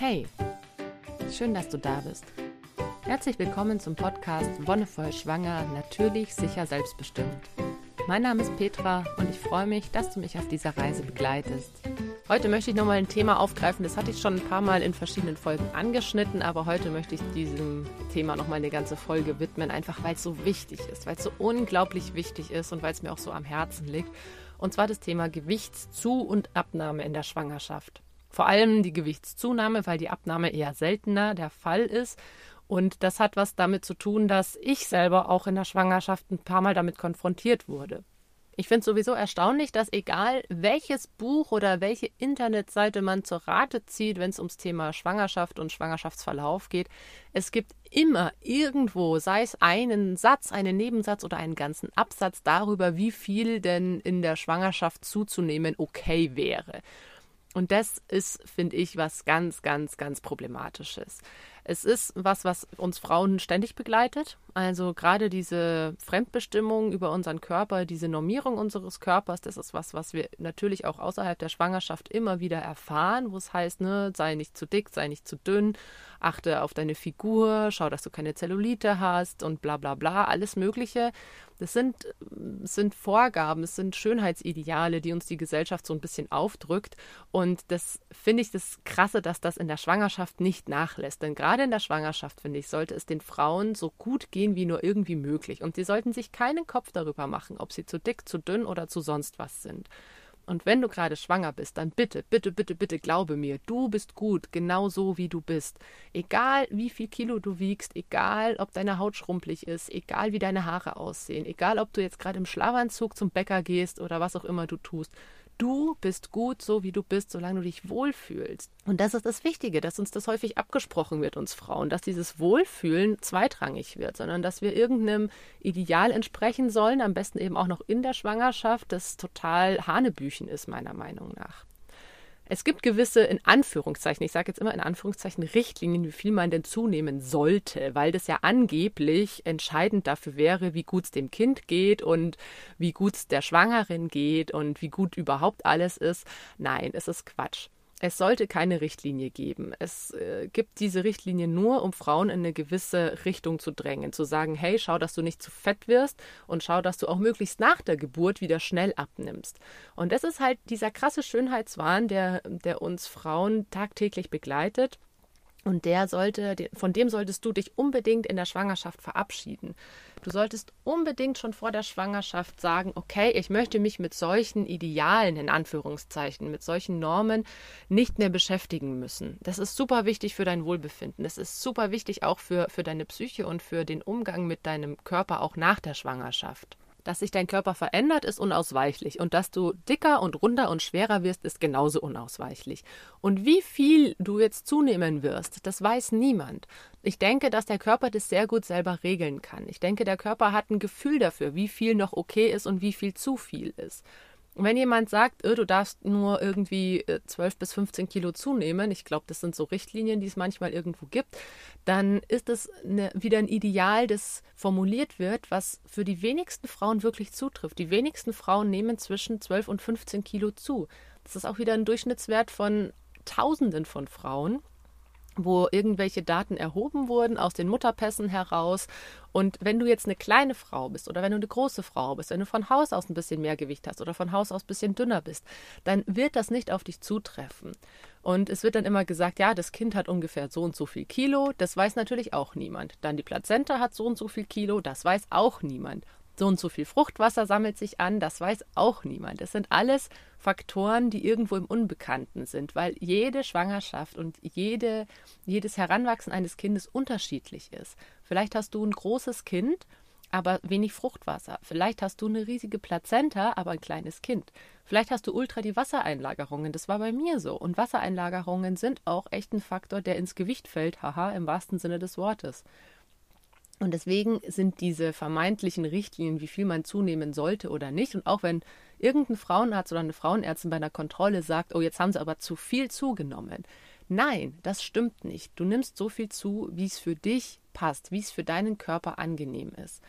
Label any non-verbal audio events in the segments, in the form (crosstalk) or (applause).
Hey, schön, dass du da bist. Herzlich willkommen zum Podcast Wonnevoll Schwanger, natürlich, sicher, selbstbestimmt. Mein Name ist Petra und ich freue mich, dass du mich auf dieser Reise begleitest. Heute möchte ich nochmal ein Thema aufgreifen, das hatte ich schon ein paar Mal in verschiedenen Folgen angeschnitten, aber heute möchte ich diesem Thema nochmal eine ganze Folge widmen, einfach weil es so wichtig ist, weil es so unglaublich wichtig ist und weil es mir auch so am Herzen liegt. Und zwar das Thema Gewichtszu- und Abnahme in der Schwangerschaft. Vor allem die Gewichtszunahme, weil die Abnahme eher seltener der Fall ist. Und das hat was damit zu tun, dass ich selber auch in der Schwangerschaft ein paar Mal damit konfrontiert wurde. Ich finde es sowieso erstaunlich, dass egal welches Buch oder welche Internetseite man zur Rate zieht, wenn es ums Thema Schwangerschaft und Schwangerschaftsverlauf geht, es gibt immer irgendwo, sei es einen Satz, einen Nebensatz oder einen ganzen Absatz darüber, wie viel denn in der Schwangerschaft zuzunehmen okay wäre. Und das ist, finde ich, was ganz, ganz, ganz problematisches. Es ist was, was uns Frauen ständig begleitet. Also gerade diese Fremdbestimmung über unseren Körper, diese Normierung unseres Körpers, das ist was, was wir natürlich auch außerhalb der Schwangerschaft immer wieder erfahren, wo es heißt, ne, sei nicht zu dick, sei nicht zu dünn, achte auf deine Figur, schau, dass du keine Zellulite hast und bla bla bla, alles Mögliche. Das sind, sind Vorgaben, es sind Schönheitsideale, die uns die Gesellschaft so ein bisschen aufdrückt. Und das finde ich das Krasse, dass das in der Schwangerschaft nicht nachlässt. Denn gerade in der Schwangerschaft, finde ich, sollte es den Frauen so gut gehen wie nur irgendwie möglich. Und sie sollten sich keinen Kopf darüber machen, ob sie zu dick, zu dünn oder zu sonst was sind. Und wenn du gerade schwanger bist, dann bitte, bitte, bitte, bitte glaube mir, du bist gut, genau so wie du bist. Egal wie viel Kilo du wiegst, egal ob deine Haut schrumpelig ist, egal wie deine Haare aussehen, egal ob du jetzt gerade im Schlafanzug zum Bäcker gehst oder was auch immer du tust. Du bist gut, so wie du bist, solange du dich wohlfühlst. Und das ist das Wichtige, dass uns das häufig abgesprochen wird, uns Frauen, dass dieses Wohlfühlen zweitrangig wird, sondern dass wir irgendeinem Ideal entsprechen sollen, am besten eben auch noch in der Schwangerschaft, das total Hanebüchen ist, meiner Meinung nach. Es gibt gewisse, in Anführungszeichen, ich sage jetzt immer in Anführungszeichen, Richtlinien, wie viel man denn zunehmen sollte, weil das ja angeblich entscheidend dafür wäre, wie gut es dem Kind geht und wie gut es der Schwangerin geht und wie gut überhaupt alles ist. Nein, es ist Quatsch. Es sollte keine Richtlinie geben. Es äh, gibt diese Richtlinie nur, um Frauen in eine gewisse Richtung zu drängen. Zu sagen, hey, schau, dass du nicht zu fett wirst und schau, dass du auch möglichst nach der Geburt wieder schnell abnimmst. Und das ist halt dieser krasse Schönheitswahn, der, der uns Frauen tagtäglich begleitet und der sollte, von dem solltest du dich unbedingt in der Schwangerschaft verabschieden. Du solltest unbedingt schon vor der Schwangerschaft sagen, okay, ich möchte mich mit solchen Idealen, in Anführungszeichen, mit solchen Normen nicht mehr beschäftigen müssen. Das ist super wichtig für dein Wohlbefinden. Das ist super wichtig auch für, für deine Psyche und für den Umgang mit deinem Körper auch nach der Schwangerschaft. Dass sich dein Körper verändert, ist unausweichlich. Und dass du dicker und runder und schwerer wirst, ist genauso unausweichlich. Und wie viel du jetzt zunehmen wirst, das weiß niemand. Ich denke, dass der Körper das sehr gut selber regeln kann. Ich denke, der Körper hat ein Gefühl dafür, wie viel noch okay ist und wie viel zu viel ist. Wenn jemand sagt, oh, du darfst nur irgendwie 12 äh, bis 15 Kilo zunehmen, ich glaube, das sind so Richtlinien, die es manchmal irgendwo gibt, dann ist es eine, wieder ein Ideal, das formuliert wird, was für die wenigsten Frauen wirklich zutrifft. Die wenigsten Frauen nehmen zwischen 12 und 15 Kilo zu. Das ist auch wieder ein Durchschnittswert von Tausenden von Frauen wo irgendwelche Daten erhoben wurden aus den Mutterpässen heraus. Und wenn du jetzt eine kleine Frau bist oder wenn du eine große Frau bist, wenn du von Haus aus ein bisschen mehr Gewicht hast oder von Haus aus ein bisschen dünner bist, dann wird das nicht auf dich zutreffen. Und es wird dann immer gesagt, ja, das Kind hat ungefähr so und so viel Kilo, das weiß natürlich auch niemand. Dann die Plazenta hat so und so viel Kilo, das weiß auch niemand so und so viel Fruchtwasser sammelt sich an, das weiß auch niemand. Das sind alles Faktoren, die irgendwo im Unbekannten sind, weil jede Schwangerschaft und jede, jedes Heranwachsen eines Kindes unterschiedlich ist. Vielleicht hast du ein großes Kind, aber wenig Fruchtwasser. Vielleicht hast du eine riesige Plazenta, aber ein kleines Kind. Vielleicht hast du ultra die Wassereinlagerungen. Das war bei mir so. Und Wassereinlagerungen sind auch echt ein Faktor, der ins Gewicht fällt, haha, im wahrsten Sinne des Wortes. Und deswegen sind diese vermeintlichen Richtlinien, wie viel man zunehmen sollte oder nicht, und auch wenn irgendein Frauenarzt oder eine Frauenärztin bei einer Kontrolle sagt, oh, jetzt haben sie aber zu viel zugenommen. Nein, das stimmt nicht. Du nimmst so viel zu, wie es für dich passt, wie es für deinen Körper angenehm ist.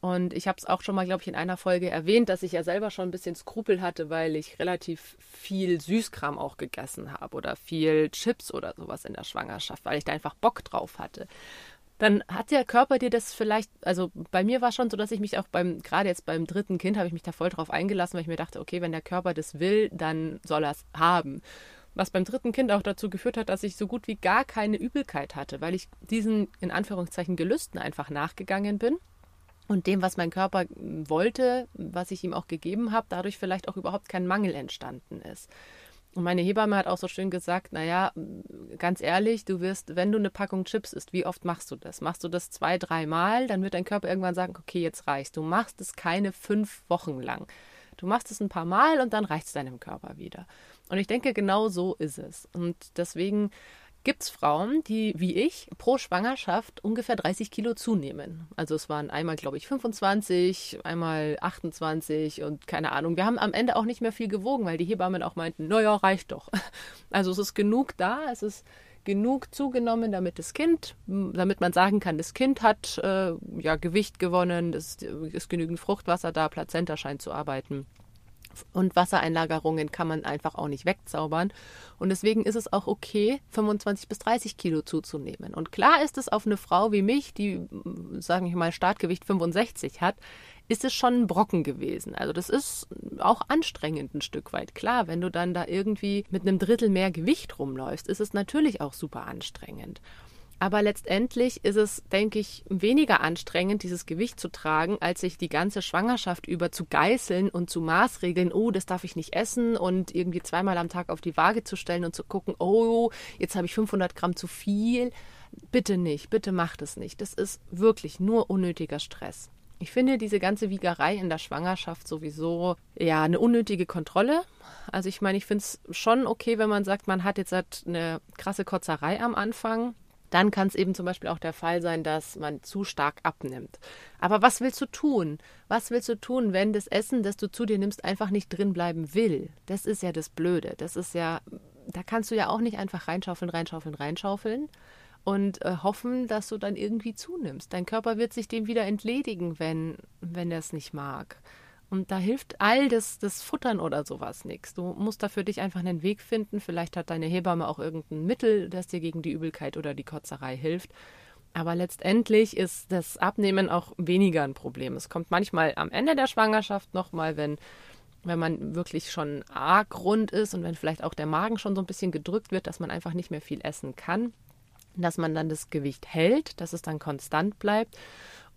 Und ich habe es auch schon mal, glaube ich, in einer Folge erwähnt, dass ich ja selber schon ein bisschen Skrupel hatte, weil ich relativ viel Süßkram auch gegessen habe oder viel Chips oder sowas in der Schwangerschaft, weil ich da einfach Bock drauf hatte dann hat der Körper dir das vielleicht, also bei mir war schon so, dass ich mich auch beim, gerade jetzt beim dritten Kind, habe ich mich da voll drauf eingelassen, weil ich mir dachte, okay, wenn der Körper das will, dann soll er es haben. Was beim dritten Kind auch dazu geführt hat, dass ich so gut wie gar keine Übelkeit hatte, weil ich diesen, in Anführungszeichen, Gelüsten einfach nachgegangen bin und dem, was mein Körper wollte, was ich ihm auch gegeben habe, dadurch vielleicht auch überhaupt kein Mangel entstanden ist. Und meine Hebamme hat auch so schön gesagt, naja, ganz ehrlich, du wirst, wenn du eine Packung Chips isst, wie oft machst du das? Machst du das zwei, dreimal, dann wird dein Körper irgendwann sagen, okay, jetzt reicht's. Du machst es keine fünf Wochen lang. Du machst es ein paar Mal und dann reicht es deinem Körper wieder. Und ich denke, genau so ist es. Und deswegen gibt es Frauen, die wie ich pro Schwangerschaft ungefähr 30 Kilo zunehmen. Also es waren einmal, glaube ich, 25, einmal 28 und keine Ahnung. Wir haben am Ende auch nicht mehr viel gewogen, weil die Hebammen auch meinten, naja, reicht doch. (laughs) Also es ist genug da, es ist genug zugenommen, damit das Kind, damit man sagen kann, das Kind hat äh, ja Gewicht gewonnen, es ist genügend Fruchtwasser da, Plazenta scheint zu arbeiten. Und Wassereinlagerungen kann man einfach auch nicht wegzaubern. Und deswegen ist es auch okay, 25 bis 30 Kilo zuzunehmen. Und klar ist es auf eine Frau wie mich, die, sagen wir mal, Startgewicht 65 hat, ist es schon ein Brocken gewesen. Also das ist auch anstrengend ein Stück weit. Klar, wenn du dann da irgendwie mit einem Drittel mehr Gewicht rumläufst, ist es natürlich auch super anstrengend. Aber letztendlich ist es, denke ich, weniger anstrengend, dieses Gewicht zu tragen, als sich die ganze Schwangerschaft über zu geißeln und zu maßregeln, oh, das darf ich nicht essen und irgendwie zweimal am Tag auf die Waage zu stellen und zu gucken, oh, jetzt habe ich 500 Gramm zu viel. Bitte nicht, bitte macht es nicht. Das ist wirklich nur unnötiger Stress. Ich finde diese ganze Wiegerei in der Schwangerschaft sowieso ja eine unnötige Kontrolle. Also ich meine, ich finde es schon okay, wenn man sagt, man hat jetzt halt eine krasse Kotzerei am Anfang dann kann es eben zum Beispiel auch der Fall sein, dass man zu stark abnimmt. Aber was willst du tun? Was willst du tun, wenn das Essen, das du zu dir nimmst, einfach nicht drin bleiben will? Das ist ja das Blöde. Das ist ja, da kannst du ja auch nicht einfach reinschaufeln, reinschaufeln, reinschaufeln und äh, hoffen, dass du dann irgendwie zunimmst. Dein Körper wird sich dem wieder entledigen, wenn, wenn er es nicht mag. Und da hilft all das, das Futtern oder sowas nichts. Du musst da für dich einfach einen Weg finden. Vielleicht hat deine Hebamme auch irgendein Mittel, das dir gegen die Übelkeit oder die Kotzerei hilft. Aber letztendlich ist das Abnehmen auch weniger ein Problem. Es kommt manchmal am Ende der Schwangerschaft nochmal, wenn, wenn man wirklich schon arg rund ist und wenn vielleicht auch der Magen schon so ein bisschen gedrückt wird, dass man einfach nicht mehr viel essen kann. Dass man dann das Gewicht hält, dass es dann konstant bleibt.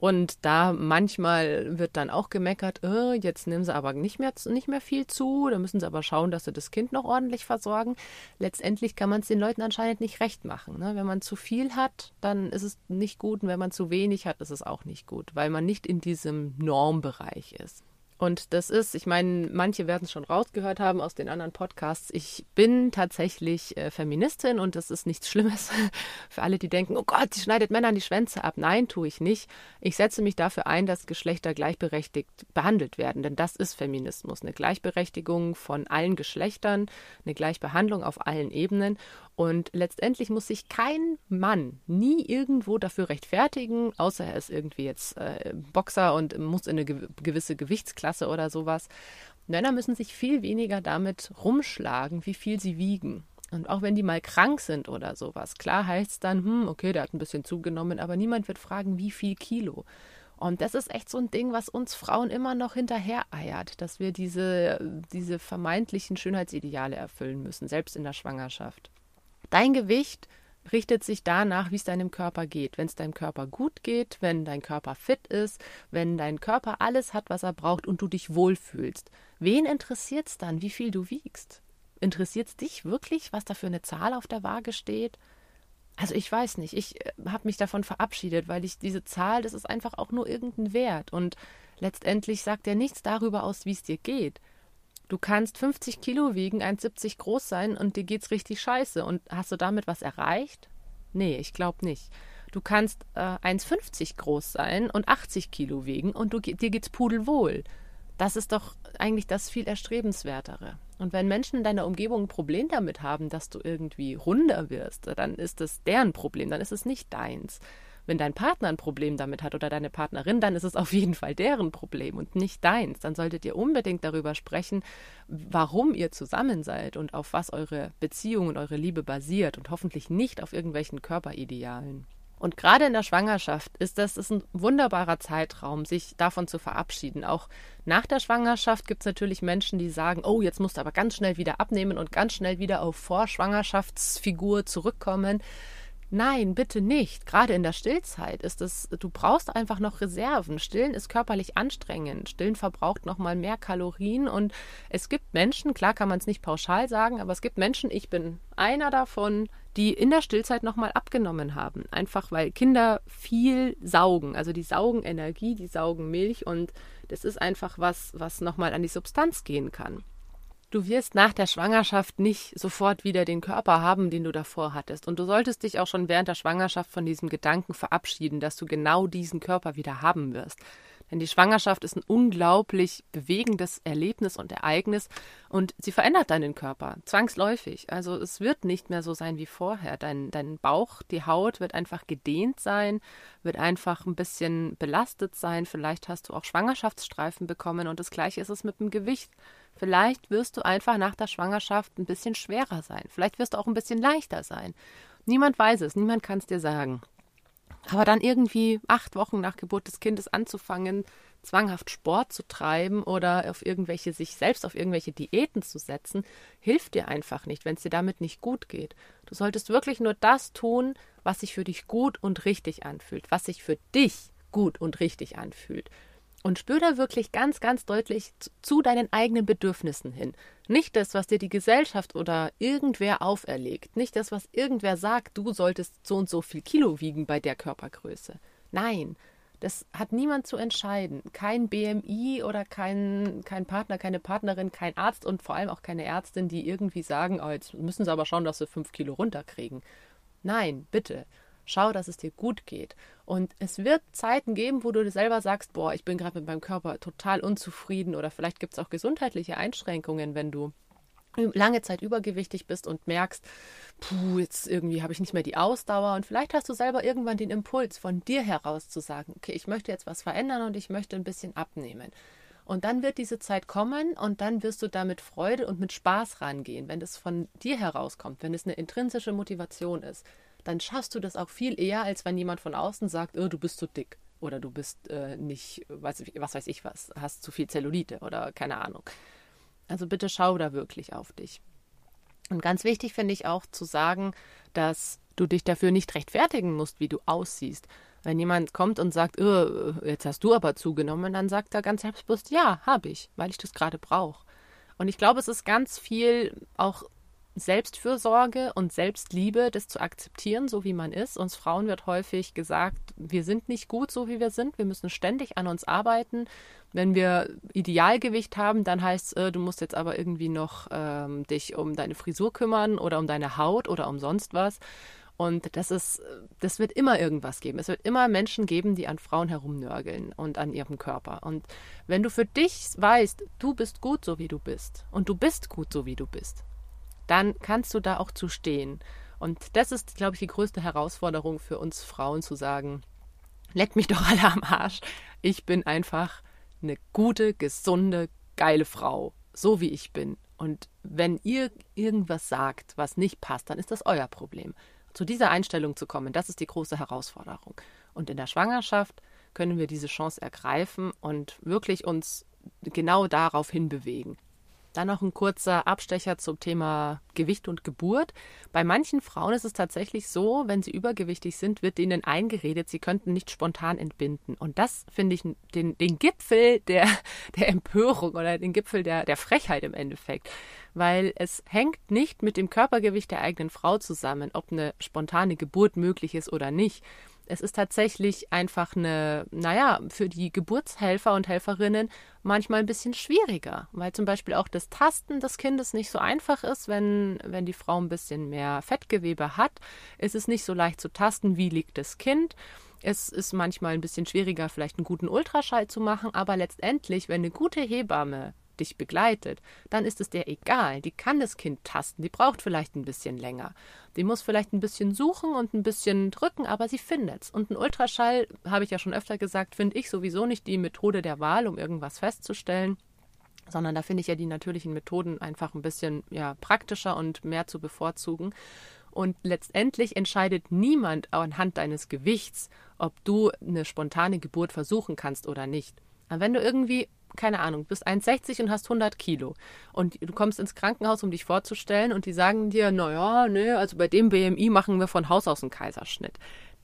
Und da manchmal wird dann auch gemeckert, äh, jetzt nehmen sie aber nicht mehr, nicht mehr viel zu, da müssen sie aber schauen, dass sie das Kind noch ordentlich versorgen. Letztendlich kann man es den Leuten anscheinend nicht recht machen. Ne? Wenn man zu viel hat, dann ist es nicht gut und wenn man zu wenig hat, ist es auch nicht gut, weil man nicht in diesem Normbereich ist. Und das ist, ich meine, manche werden es schon rausgehört haben aus den anderen Podcasts. Ich bin tatsächlich äh, Feministin und das ist nichts (laughs) Schlimmes für alle, die denken, oh Gott, sie schneidet Männern die Schwänze ab. Nein, tue ich nicht. Ich setze mich dafür ein, dass Geschlechter gleichberechtigt behandelt werden, denn das ist Feminismus. Eine Gleichberechtigung von allen Geschlechtern, eine Gleichbehandlung auf allen Ebenen. Und letztendlich muss sich kein Mann nie irgendwo dafür rechtfertigen, außer er ist irgendwie jetzt äh, Boxer und muss in eine gewisse Gewichtsklasse oder sowas. Männer müssen sich viel weniger damit rumschlagen, wie viel sie wiegen. Und auch wenn die mal krank sind oder sowas, klar heißt es dann, hm, okay, der hat ein bisschen zugenommen, aber niemand wird fragen, wie viel Kilo. Und das ist echt so ein Ding, was uns Frauen immer noch hinterher eiert, dass wir diese, diese vermeintlichen Schönheitsideale erfüllen müssen, selbst in der Schwangerschaft. Dein Gewicht richtet sich danach, wie es deinem Körper geht. Wenn es deinem Körper gut geht, wenn dein Körper fit ist, wenn dein Körper alles hat, was er braucht und du dich wohlfühlst. Wen interessiert es dann, wie viel du wiegst? Interessiert es dich wirklich, was da für eine Zahl auf der Waage steht? Also ich weiß nicht, ich äh, habe mich davon verabschiedet, weil ich diese Zahl, das ist einfach auch nur irgendein Wert und letztendlich sagt er nichts darüber aus, wie es dir geht. Du kannst 50 Kilo wiegen, 1,70 groß sein und dir geht's richtig scheiße. Und hast du damit was erreicht? Nee, ich glaube nicht. Du kannst äh, 1,50 groß sein und 80 Kilo wiegen und du, dir geht's pudelwohl. Das ist doch eigentlich das viel erstrebenswertere. Und wenn Menschen in deiner Umgebung ein Problem damit haben, dass du irgendwie runder wirst, dann ist das deren Problem, dann ist es nicht deins. Wenn dein Partner ein Problem damit hat oder deine Partnerin, dann ist es auf jeden Fall deren Problem und nicht deins. Dann solltet ihr unbedingt darüber sprechen, warum ihr zusammen seid und auf was eure Beziehung und eure Liebe basiert und hoffentlich nicht auf irgendwelchen Körperidealen. Und gerade in der Schwangerschaft ist das ist ein wunderbarer Zeitraum, sich davon zu verabschieden. Auch nach der Schwangerschaft gibt es natürlich Menschen, die sagen, oh, jetzt musst du aber ganz schnell wieder abnehmen und ganz schnell wieder auf Vorschwangerschaftsfigur zurückkommen. Nein, bitte nicht. Gerade in der Stillzeit ist es, du brauchst einfach noch Reserven. Stillen ist körperlich anstrengend. Stillen verbraucht noch mal mehr Kalorien und es gibt Menschen, klar kann man es nicht pauschal sagen, aber es gibt Menschen, ich bin einer davon, die in der Stillzeit noch mal abgenommen haben. Einfach weil Kinder viel saugen. Also die saugen Energie, die saugen Milch und das ist einfach was, was noch mal an die Substanz gehen kann. Du wirst nach der Schwangerschaft nicht sofort wieder den Körper haben, den du davor hattest. Und du solltest dich auch schon während der Schwangerschaft von diesem Gedanken verabschieden, dass du genau diesen Körper wieder haben wirst. Denn die Schwangerschaft ist ein unglaublich bewegendes Erlebnis und Ereignis und sie verändert deinen Körper zwangsläufig. Also es wird nicht mehr so sein wie vorher. Dein, dein Bauch, die Haut wird einfach gedehnt sein, wird einfach ein bisschen belastet sein. Vielleicht hast du auch Schwangerschaftsstreifen bekommen und das gleiche ist es mit dem Gewicht. Vielleicht wirst du einfach nach der Schwangerschaft ein bisschen schwerer sein. Vielleicht wirst du auch ein bisschen leichter sein. Niemand weiß es, niemand kann es dir sagen. Aber dann irgendwie acht Wochen nach Geburt des Kindes anzufangen, zwanghaft Sport zu treiben oder auf irgendwelche, sich selbst auf irgendwelche Diäten zu setzen, hilft dir einfach nicht, wenn es dir damit nicht gut geht. Du solltest wirklich nur das tun, was sich für dich gut und richtig anfühlt, was sich für dich gut und richtig anfühlt. Und spür da wirklich ganz, ganz deutlich zu deinen eigenen Bedürfnissen hin. Nicht das, was dir die Gesellschaft oder irgendwer auferlegt. Nicht das, was irgendwer sagt, du solltest so und so viel Kilo wiegen bei der Körpergröße. Nein, das hat niemand zu entscheiden. Kein BMI oder kein, kein Partner, keine Partnerin, kein Arzt und vor allem auch keine Ärztin, die irgendwie sagen, oh, jetzt müssen sie aber schauen, dass sie fünf Kilo runterkriegen. Nein, bitte. Schau, dass es dir gut geht. Und es wird Zeiten geben, wo du dir selber sagst, boah, ich bin gerade mit meinem Körper total unzufrieden oder vielleicht gibt es auch gesundheitliche Einschränkungen, wenn du lange Zeit übergewichtig bist und merkst, puh, jetzt irgendwie habe ich nicht mehr die Ausdauer und vielleicht hast du selber irgendwann den Impuls von dir heraus zu sagen, okay, ich möchte jetzt was verändern und ich möchte ein bisschen abnehmen. Und dann wird diese Zeit kommen und dann wirst du da mit Freude und mit Spaß rangehen, wenn das von dir herauskommt, wenn es eine intrinsische Motivation ist dann schaffst du das auch viel eher, als wenn jemand von außen sagt, oh, du bist zu dick oder du bist äh, nicht, was, was weiß ich was, hast zu viel Zellulite oder keine Ahnung. Also bitte schau da wirklich auf dich. Und ganz wichtig finde ich auch zu sagen, dass du dich dafür nicht rechtfertigen musst, wie du aussiehst. Wenn jemand kommt und sagt, oh, jetzt hast du aber zugenommen, dann sagt er ganz selbstbewusst, ja, habe ich, weil ich das gerade brauche. Und ich glaube, es ist ganz viel auch Selbstfürsorge und Selbstliebe, das zu akzeptieren, so wie man ist. Uns Frauen wird häufig gesagt, wir sind nicht gut, so wie wir sind. Wir müssen ständig an uns arbeiten. Wenn wir Idealgewicht haben, dann heißt es, äh, du musst jetzt aber irgendwie noch ähm, dich um deine Frisur kümmern oder um deine Haut oder um sonst was. Und das ist, das wird immer irgendwas geben. Es wird immer Menschen geben, die an Frauen herumnörgeln und an ihrem Körper. Und wenn du für dich weißt, du bist gut, so wie du bist, und du bist gut, so wie du bist, dann kannst du da auch zu stehen. Und das ist, glaube ich, die größte Herausforderung für uns Frauen zu sagen, leck mich doch alle am Arsch. Ich bin einfach eine gute, gesunde, geile Frau, so wie ich bin. Und wenn ihr irgendwas sagt, was nicht passt, dann ist das euer Problem. Zu dieser Einstellung zu kommen, das ist die große Herausforderung. Und in der Schwangerschaft können wir diese Chance ergreifen und wirklich uns genau darauf hinbewegen. Dann noch ein kurzer Abstecher zum Thema Gewicht und Geburt. Bei manchen Frauen ist es tatsächlich so, wenn sie übergewichtig sind, wird ihnen eingeredet, sie könnten nicht spontan entbinden. Und das finde ich den, den Gipfel der, (laughs) der Empörung oder den Gipfel der, der Frechheit im Endeffekt. Weil es hängt nicht mit dem Körpergewicht der eigenen Frau zusammen, ob eine spontane Geburt möglich ist oder nicht es ist tatsächlich einfach eine, naja, für die Geburtshelfer und Helferinnen manchmal ein bisschen schwieriger, weil zum Beispiel auch das Tasten des Kindes nicht so einfach ist, wenn, wenn die Frau ein bisschen mehr Fettgewebe hat. ist Es nicht so leicht zu tasten, wie liegt das Kind. Es ist manchmal ein bisschen schwieriger, vielleicht einen guten Ultraschall zu machen, aber letztendlich, wenn eine gute Hebamme dich begleitet, dann ist es der egal. Die kann das Kind tasten, die braucht vielleicht ein bisschen länger. Die muss vielleicht ein bisschen suchen und ein bisschen drücken, aber sie findet's. Und ein Ultraschall, habe ich ja schon öfter gesagt, finde ich sowieso nicht die Methode der Wahl, um irgendwas festzustellen sondern da finde ich ja die natürlichen Methoden einfach ein bisschen ja, praktischer und mehr zu bevorzugen. Und letztendlich entscheidet niemand anhand deines Gewichts, ob du eine spontane Geburt versuchen kannst oder nicht. Aber wenn du irgendwie, keine Ahnung, bist 1,60 und hast 100 Kilo und du kommst ins Krankenhaus, um dich vorzustellen und die sagen dir, naja, nee, also bei dem BMI machen wir von Haus aus einen Kaiserschnitt.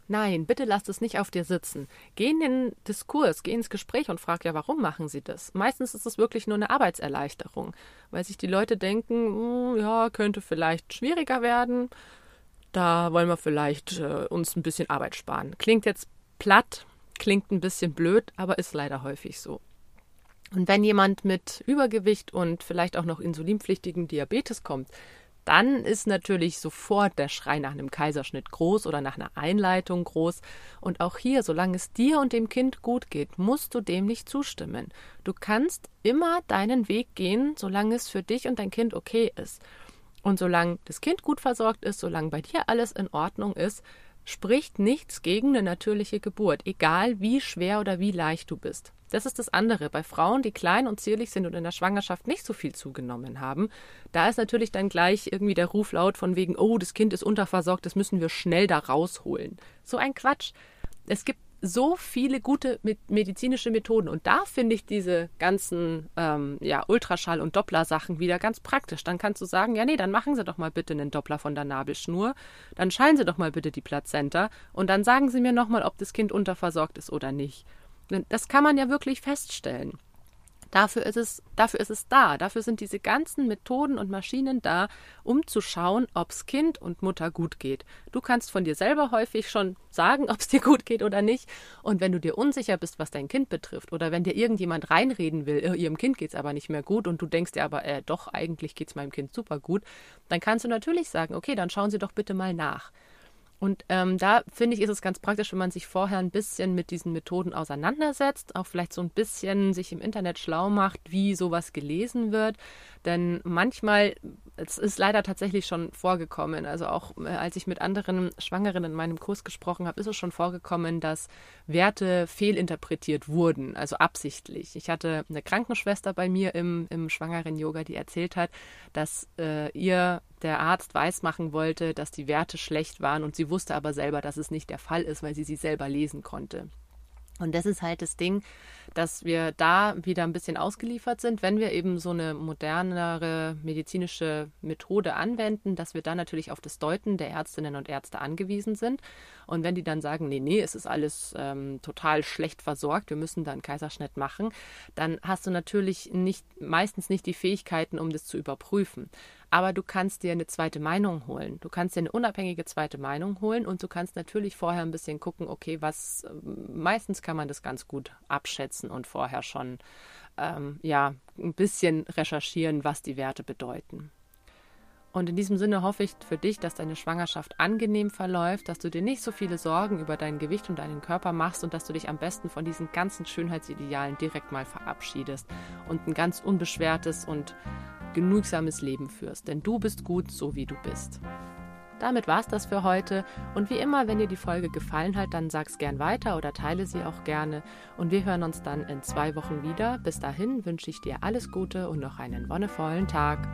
Nein, bitte lasst es nicht auf dir sitzen. Geh in den Diskurs, geh ins Gespräch und frag ja, warum machen sie das? Meistens ist es wirklich nur eine Arbeitserleichterung, weil sich die Leute denken, hm, ja, könnte vielleicht schwieriger werden da wollen wir vielleicht äh, uns ein bisschen Arbeit sparen. Klingt jetzt platt, klingt ein bisschen blöd, aber ist leider häufig so. Und wenn jemand mit Übergewicht und vielleicht auch noch insulinpflichtigen Diabetes kommt, dann ist natürlich sofort der Schrei nach einem Kaiserschnitt groß oder nach einer Einleitung groß. Und auch hier, solange es dir und dem Kind gut geht, musst du dem nicht zustimmen. Du kannst immer deinen Weg gehen, solange es für dich und dein Kind okay ist. Und solange das Kind gut versorgt ist, solange bei dir alles in Ordnung ist, spricht nichts gegen eine natürliche Geburt, egal wie schwer oder wie leicht du bist. Das ist das andere. Bei Frauen, die klein und zierlich sind und in der Schwangerschaft nicht so viel zugenommen haben, da ist natürlich dann gleich irgendwie der Ruf laut von wegen, oh, das Kind ist unterversorgt, das müssen wir schnell da rausholen. So ein Quatsch. Es gibt so viele gute medizinische Methoden. Und da finde ich diese ganzen ähm, ja, Ultraschall- und Doppler-Sachen wieder ganz praktisch. Dann kannst du sagen, ja, nee, dann machen Sie doch mal bitte einen Doppler von der Nabelschnur. Dann schallen Sie doch mal bitte die Plazenta. Und dann sagen Sie mir nochmal, ob das Kind unterversorgt ist oder nicht. Das kann man ja wirklich feststellen. Dafür ist es, dafür ist es da. Dafür sind diese ganzen Methoden und Maschinen da, um zu schauen, ob es Kind und Mutter gut geht. Du kannst von dir selber häufig schon sagen, (laughs) ob es dir gut geht oder nicht. Und wenn du dir unsicher bist, was dein Kind betrifft, oder wenn dir irgendjemand reinreden will, äh, ihrem Kind geht es aber nicht mehr gut und du denkst dir aber, äh, doch, eigentlich geht es meinem Kind super gut, dann kannst du natürlich sagen, okay, dann schauen Sie doch bitte mal nach. Und ähm, da finde ich, ist es ganz praktisch, wenn man sich vorher ein bisschen mit diesen Methoden auseinandersetzt, auch vielleicht so ein bisschen sich im Internet schlau macht, wie sowas gelesen wird. Denn manchmal, es ist leider tatsächlich schon vorgekommen, also auch äh, als ich mit anderen Schwangeren in meinem Kurs gesprochen habe, ist es schon vorgekommen, dass Werte fehlinterpretiert wurden, also absichtlich. Ich hatte eine Krankenschwester bei mir im, im Schwangeren-Yoga, die erzählt hat, dass äh, ihr der Arzt weismachen wollte, dass die Werte schlecht waren und sie wusste aber selber, dass es nicht der Fall ist, weil sie sie selber lesen konnte. Und das ist halt das Ding, dass wir da wieder ein bisschen ausgeliefert sind, wenn wir eben so eine modernere medizinische Methode anwenden, dass wir dann natürlich auf das Deuten der Ärztinnen und Ärzte angewiesen sind. Und wenn die dann sagen, nee, nee, es ist alles ähm, total schlecht versorgt, wir müssen da einen Kaiserschnitt machen, dann hast du natürlich nicht, meistens nicht die Fähigkeiten, um das zu überprüfen aber du kannst dir eine zweite Meinung holen. Du kannst dir eine unabhängige zweite Meinung holen und du kannst natürlich vorher ein bisschen gucken, okay, was meistens kann man das ganz gut abschätzen und vorher schon ähm, ja ein bisschen recherchieren, was die Werte bedeuten. Und in diesem Sinne hoffe ich für dich, dass deine Schwangerschaft angenehm verläuft, dass du dir nicht so viele Sorgen über dein Gewicht und deinen Körper machst und dass du dich am besten von diesen ganzen Schönheitsidealen direkt mal verabschiedest und ein ganz unbeschwertes und genügsames Leben führst, denn du bist gut, so wie du bist. Damit war's das für heute und wie immer, wenn dir die Folge gefallen hat, dann sag's gern weiter oder teile sie auch gerne und wir hören uns dann in zwei Wochen wieder. Bis dahin wünsche ich dir alles Gute und noch einen wonnevollen Tag.